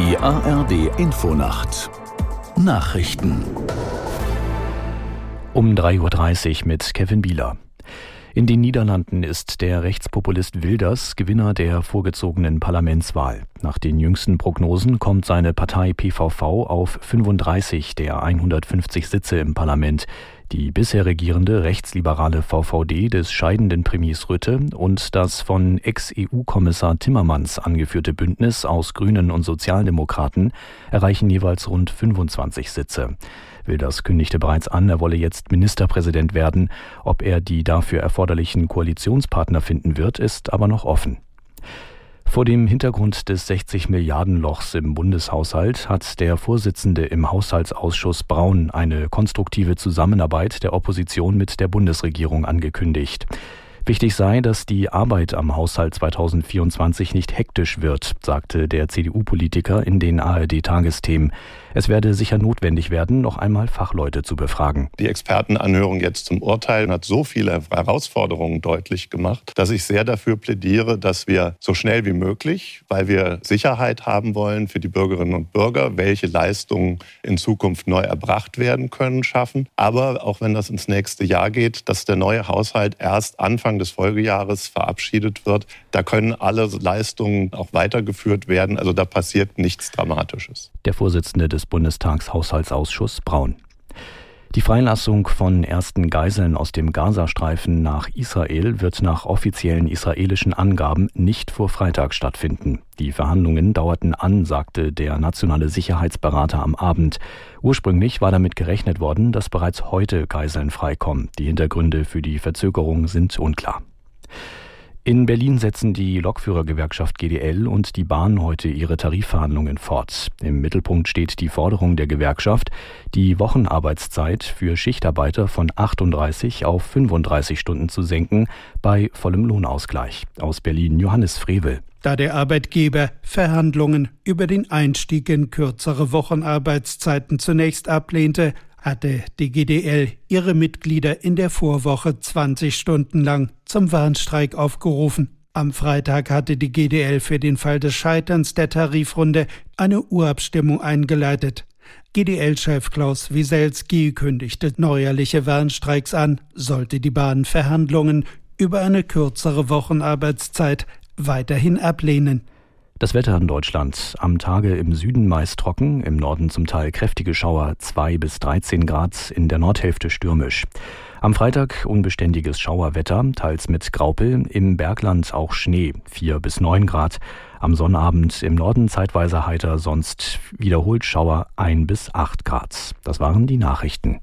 ARD Infonacht Nachrichten um 3.30 Uhr mit Kevin Bieler. In den Niederlanden ist der Rechtspopulist Wilders Gewinner der vorgezogenen Parlamentswahl. Nach den jüngsten Prognosen kommt seine Partei PVV auf 35 der 150 Sitze im Parlament. Die bisher regierende rechtsliberale VVD des scheidenden Premiers Rütte und das von Ex-EU-Kommissar Timmermans angeführte Bündnis aus Grünen und Sozialdemokraten erreichen jeweils rund 25 Sitze. Wilders kündigte bereits an, er wolle jetzt Ministerpräsident werden. Ob er die dafür erforderlichen Koalitionspartner finden wird, ist aber noch offen. Vor dem Hintergrund des 60 Milliarden Lochs im Bundeshaushalt hat der Vorsitzende im Haushaltsausschuss Braun eine konstruktive Zusammenarbeit der Opposition mit der Bundesregierung angekündigt. Wichtig sei, dass die Arbeit am Haushalt 2024 nicht hektisch wird, sagte der CDU-Politiker in den ARD-Tagesthemen. Es werde sicher notwendig werden, noch einmal Fachleute zu befragen. Die Expertenanhörung jetzt zum Urteil hat so viele Herausforderungen deutlich gemacht, dass ich sehr dafür plädiere, dass wir so schnell wie möglich, weil wir Sicherheit haben wollen für die Bürgerinnen und Bürger, welche Leistungen in Zukunft neu erbracht werden können, schaffen. Aber auch wenn das ins nächste Jahr geht, dass der neue Haushalt erst Anfang des Folgejahres verabschiedet wird. Da können alle Leistungen auch weitergeführt werden. Also da passiert nichts Dramatisches. Der Vorsitzende des Bundestagshaushaltsausschusses Braun. Die Freilassung von ersten Geiseln aus dem Gazastreifen nach Israel wird nach offiziellen israelischen Angaben nicht vor Freitag stattfinden. Die Verhandlungen dauerten an, sagte der nationale Sicherheitsberater am Abend. Ursprünglich war damit gerechnet worden, dass bereits heute Geiseln freikommen. Die Hintergründe für die Verzögerung sind unklar. In Berlin setzen die Lokführergewerkschaft GDL und die Bahn heute ihre Tarifverhandlungen fort. Im Mittelpunkt steht die Forderung der Gewerkschaft, die Wochenarbeitszeit für Schichtarbeiter von 38 auf 35 Stunden zu senken, bei vollem Lohnausgleich. Aus Berlin Johannes Frevel. Da der Arbeitgeber Verhandlungen über den Einstieg in kürzere Wochenarbeitszeiten zunächst ablehnte, hatte die GDL ihre Mitglieder in der Vorwoche 20 Stunden lang zum Warnstreik aufgerufen. Am Freitag hatte die GDL für den Fall des Scheiterns der Tarifrunde eine Urabstimmung eingeleitet. GDL-Chef Klaus Wieselski kündigte neuerliche Warnstreiks an, sollte die Bahn Verhandlungen über eine kürzere Wochenarbeitszeit weiterhin ablehnen. Das Wetter in Deutschland. Am Tage im Süden meist trocken, im Norden zum Teil kräftige Schauer, 2 bis 13 Grad, in der Nordhälfte stürmisch. Am Freitag unbeständiges Schauerwetter, teils mit Graupel, im Bergland auch Schnee, 4 bis 9 Grad. Am Sonnabend im Norden zeitweise heiter, sonst wiederholt Schauer 1 bis 8 Grad. Das waren die Nachrichten.